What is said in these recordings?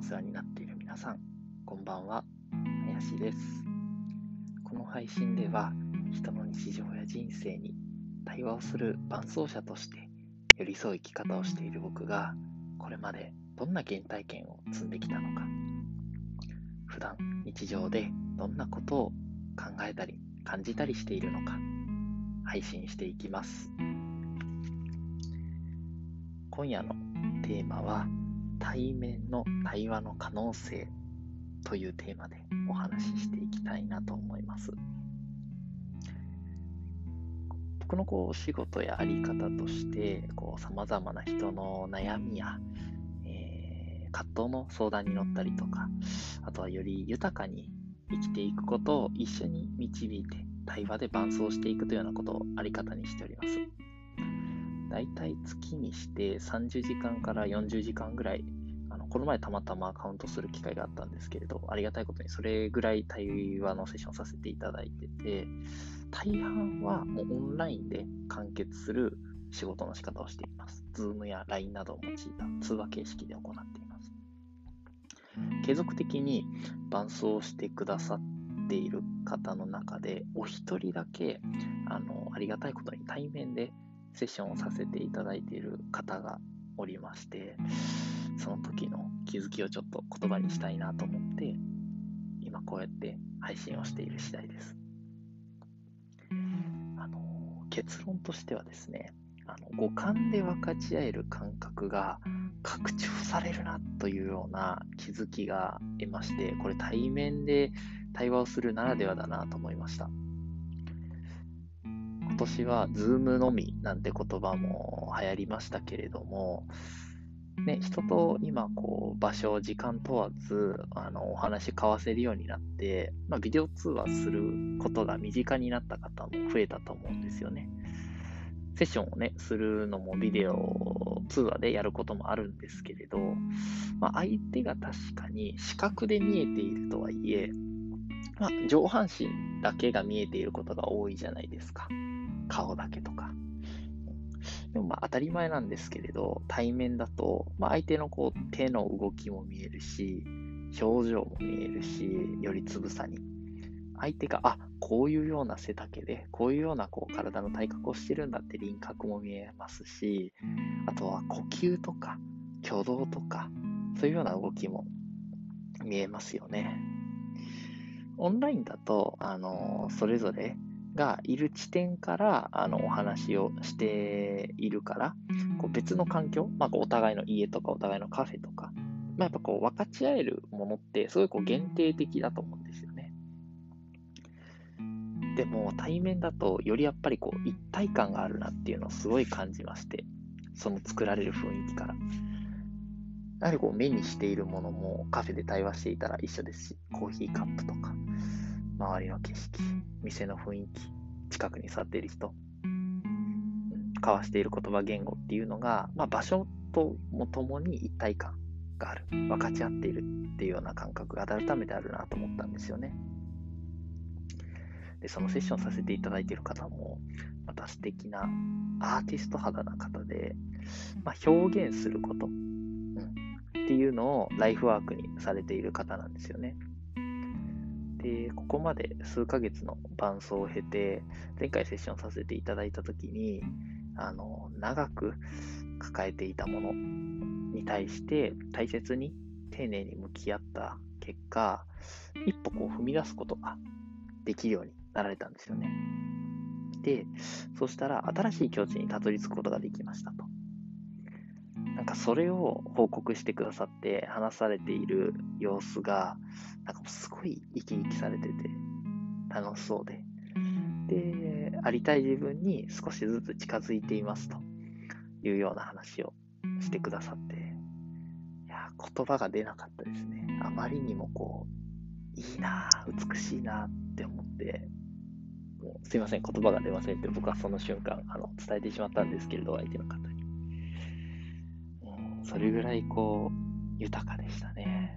お世話になっている皆さん、こんばんは、林です。この配信では、人の日常や人生に対話をする伴走者として寄り添う生き方をしている僕が、これまでどんな原体験を積んできたのか、普段日常でどんなことを考えたり感じたりしているのか、配信していきます。今夜のテーマは、対面の対話の可能性というテーマでお話ししていきたいなと思います。僕のこう仕事やあり方としてさまざまな人の悩みや、えー、葛藤の相談に乗ったりとかあとはより豊かに生きていくことを一緒に導いて対話で伴走していくというようなことをあり方にしております。大体月にして30時間から40時間ぐらい、あのこの前たまたまカウントする機会があったんですけれど、ありがたいことにそれぐらい対話のセッションさせていただいてて、大半はもうオンラインで完結する仕事の仕方をしています。Zoom や LINE などを用いた通話形式で行っています。継続的に伴走してくださっている方の中で、お一人だけあのありがたいことに対面でセッションをさせていただいている方がおりまして、その時の気づきをちょっと言葉にしたいなと思って、今こうやって配信をしている次第です。あの結論としてはですね、あの五感で分かち合える感覚が拡張されるなというような気づきが得まして、これ対面で対話をするならではだなと思いました。今年は Zoom のみなんて言葉も流行りましたけれども、ね、人と今こう場所、時間問わずあのお話交わせるようになって、まあ、ビデオ通話することが身近になった方も増えたと思うんですよね。セッションをね、するのもビデオ通話でやることもあるんですけれど、まあ、相手が確かに視覚で見えているとはいえ、まあ、上半身だけが見えていることが多いじゃないですか。顔だけとか。でもまあ当たり前なんですけれど、対面だと、まあ、相手のこう手の動きも見えるし、表情も見えるし、よりつぶさに。相手が、あ、こういうような背丈で、こういうようなこう体の体格をしてるんだって輪郭も見えますし、あとは呼吸とか挙動とか、そういうような動きも見えますよね。オンラインだと、あのそれぞれがいる地点からあのお話をしているから、こう別の環境、まあ、お互いの家とかお互いのカフェとか、まあ、やっぱこう分かち合えるものってすごいこう限定的だと思うんですよね。でも対面だとよりやっぱりこう一体感があるなっていうのをすごい感じまして、その作られる雰囲気から。やはりこう目にしているものもカフェで対話していたら一緒ですし、コーヒーカップとか、周りの景色、店の雰囲気、近くに座っている人、交わしている言葉、言語っていうのが、まあ、場所ともともに一体感がある、分かち合っているっていうような感覚が改めてあるなと思ったんですよね。で、そのセッションさせていただいている方も、また素敵なアーティスト肌な方で、まあ、表現すること、っていうのをライフワークにされている方なんですよね。で、ここまで数ヶ月の伴奏を経て、前回セッションさせていただいたときに、あの、長く抱えていたものに対して大切に丁寧に向き合った結果、一歩こう踏み出すことができるようになられたんですよね。で、そしたら新しい境地にたどり着くことができましたと。なんかそれを報告してくださって話されている様子が、なんかすごい生き生きされてて楽しそうで、で、ありたい自分に少しずつ近づいていますと。いうような話をしてくださって、いや、言葉が出なかったですね。あまりにもこう、いいな美しいなって思って、もうすいません、言葉が出ませんって僕はその瞬間あの伝えてしまったんですけれど、相手の方に。それぐらいこう、豊かでしたね。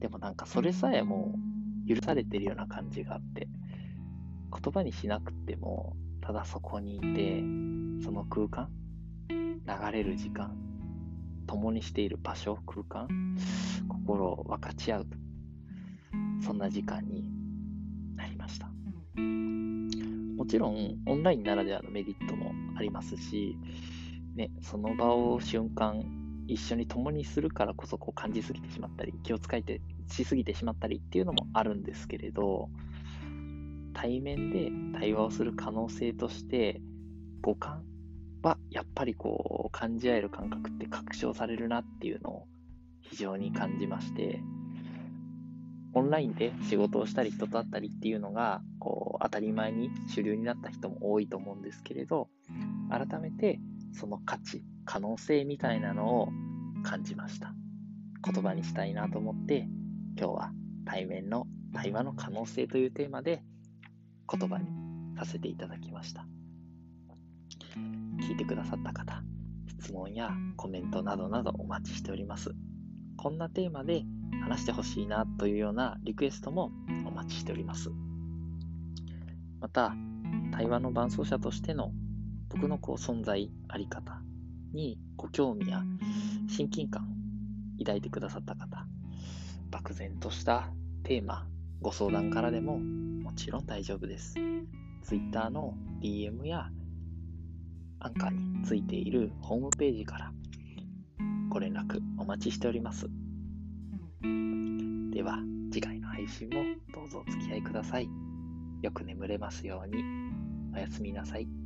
でもなんかそれさえも許されてるような感じがあって、言葉にしなくても、ただそこにいて、その空間、流れる時間、共にしている場所、空間、心を分かち合う、そんな時間になりました。もちろん、オンラインならではのメリットもありますし、ね、その場を瞬間、一緒に共にするからこそこう感じすぎてしまったり、気を使いてしすぎてしまったりっていうのもあるんですけれど、対面で対話をする可能性として、五感はやっぱりこう感じ合える感覚って拡張されるなっていうのを非常に感じまして、オンラインで仕事をしたり人と会ったりっていうのがこう当たり前に主流になった人も多いと思うんですけれど改めてその価値可能性みたいなのを感じました。言葉にしたいなと思って今日は対面の対話の可能性というテーマで言葉にさせていただきました。聞いてくださった方質問やコメントなどなどお待ちしております。こんなテーマで話してほしいなというようなリクエストもお待ちしております。また、対話の伴走者としての僕のこう存在あり方にご興味や親近感抱いてくださった方、漠然としたテーマ、ご相談からでももちろん大丈夫です。Twitter の DM やアンカーについているホームページからご連絡お待ちしております。では、次回の配信もどうぞお付き合いください。よく眠れますように。おやすみなさい。